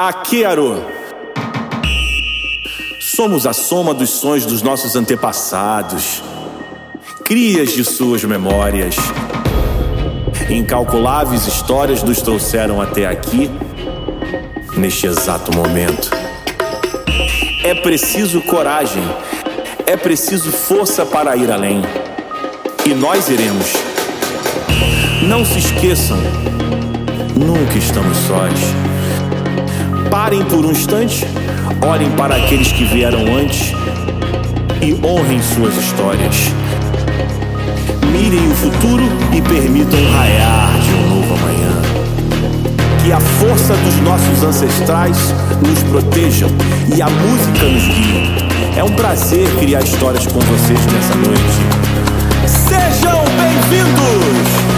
Akearo. Somos a soma dos sonhos dos nossos antepassados, crias de suas memórias. Incalculáveis histórias nos trouxeram até aqui, neste exato momento. É preciso coragem, é preciso força para ir além. E nós iremos. Não se esqueçam, nunca estamos sós. Parem por um instante, olhem para aqueles que vieram antes e honrem suas histórias. Mirem o futuro e permitam raiar de um novo amanhã. Que a força dos nossos ancestrais nos protejam e a música nos guie. É um prazer criar histórias com vocês nessa noite. Sejam bem-vindos!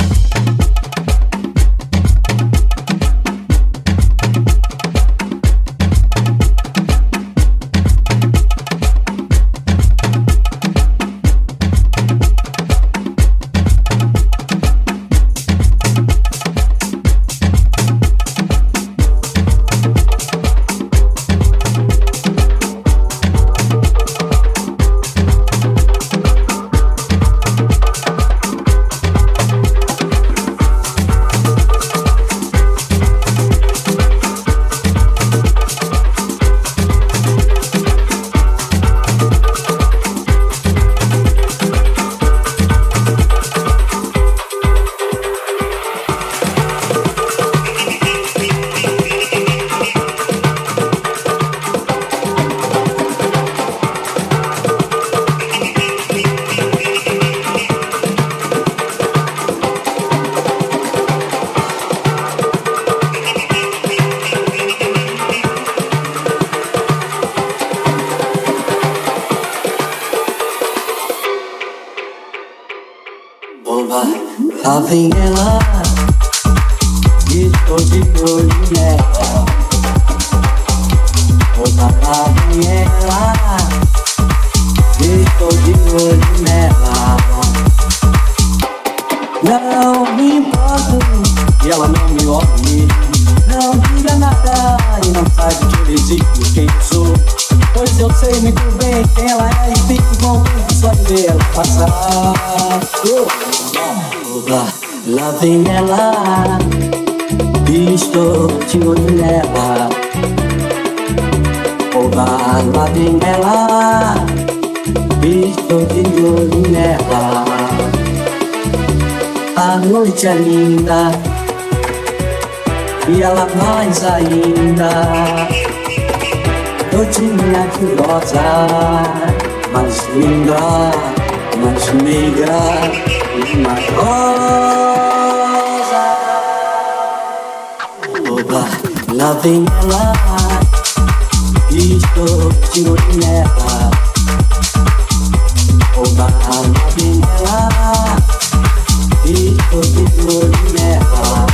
Nothing loving and love. Oh, loving and love. Each door, you.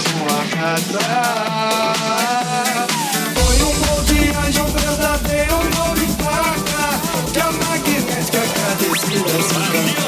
mesmo arrasar. Foi um gol de um verdadeiro gol de placa, que a magnética agradecida se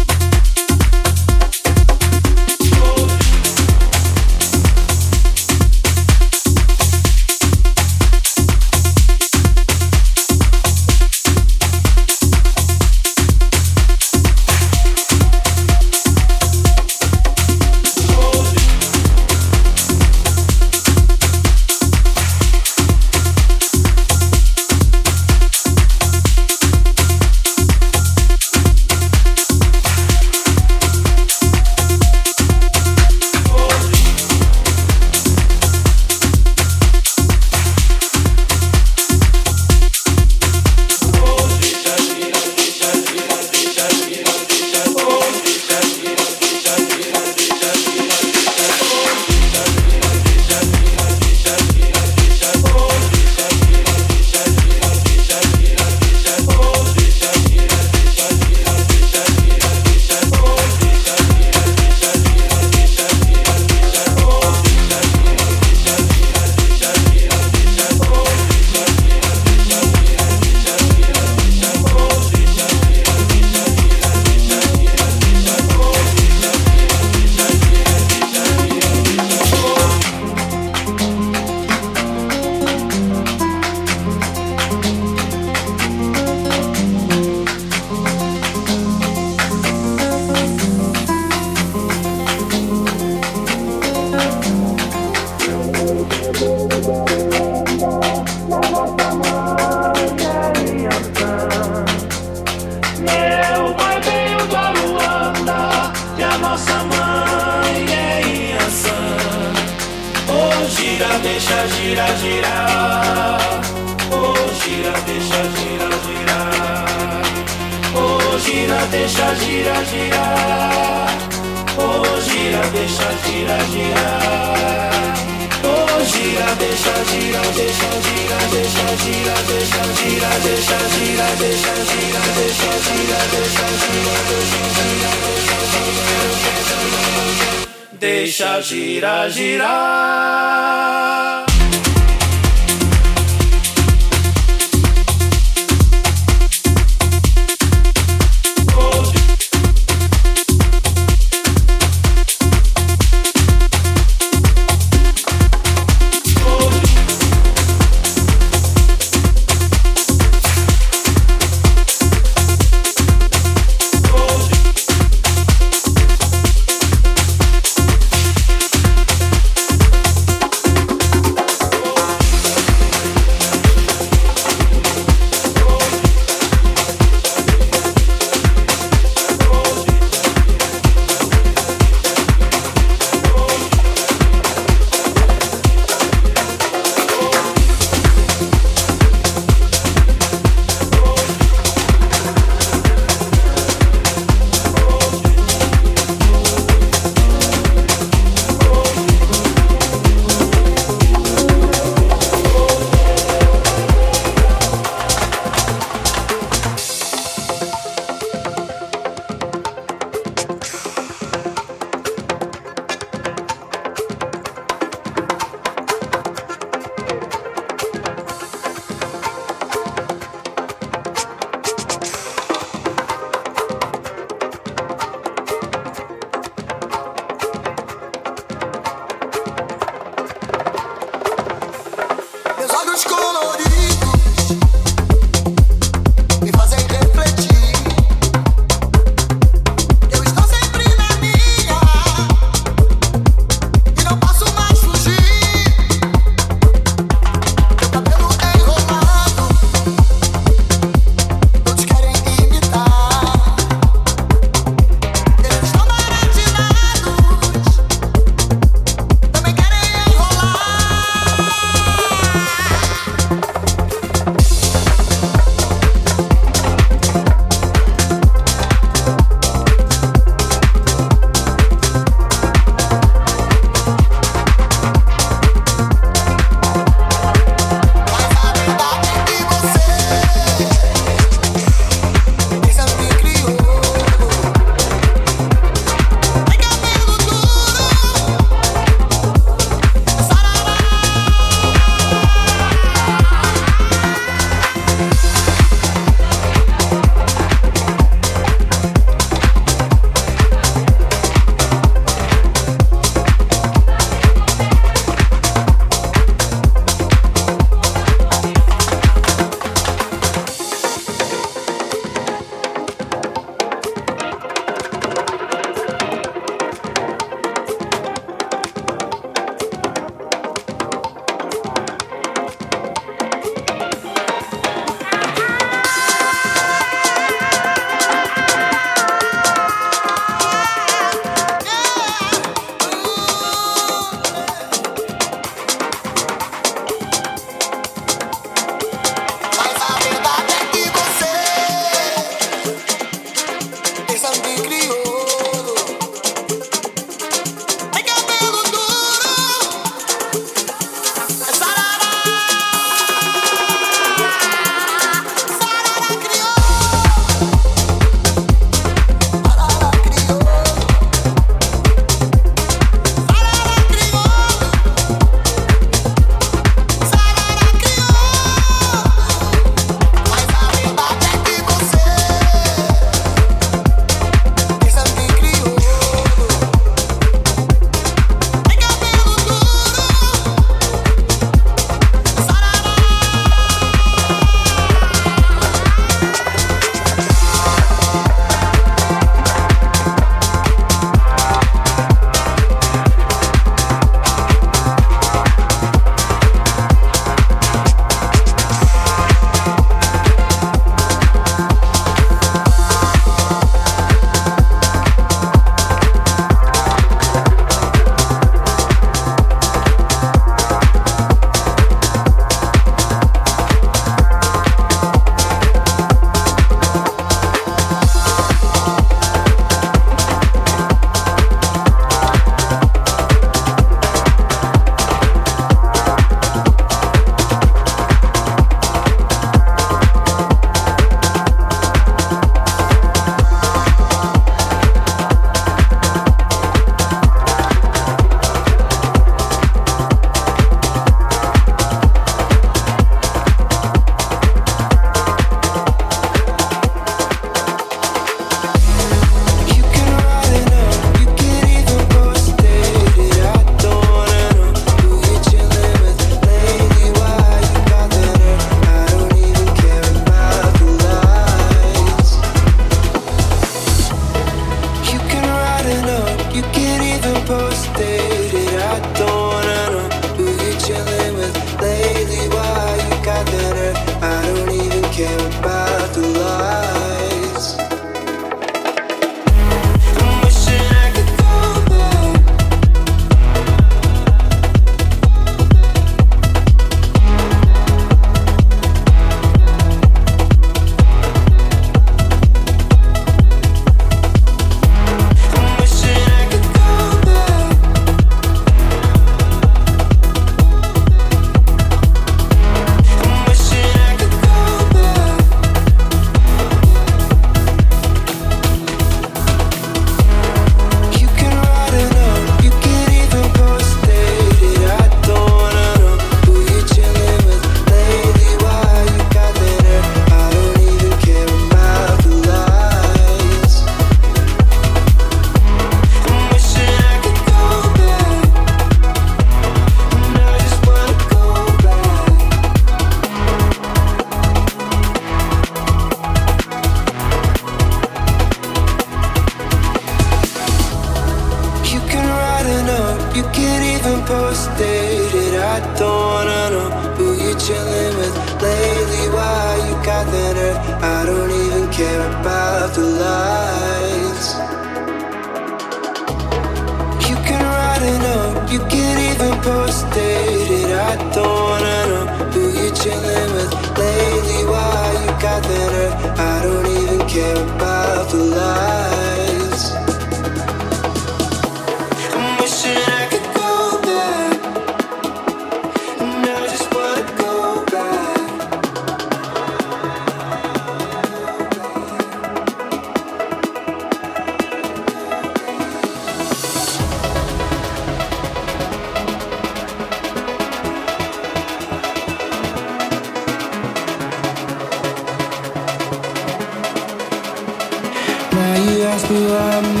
to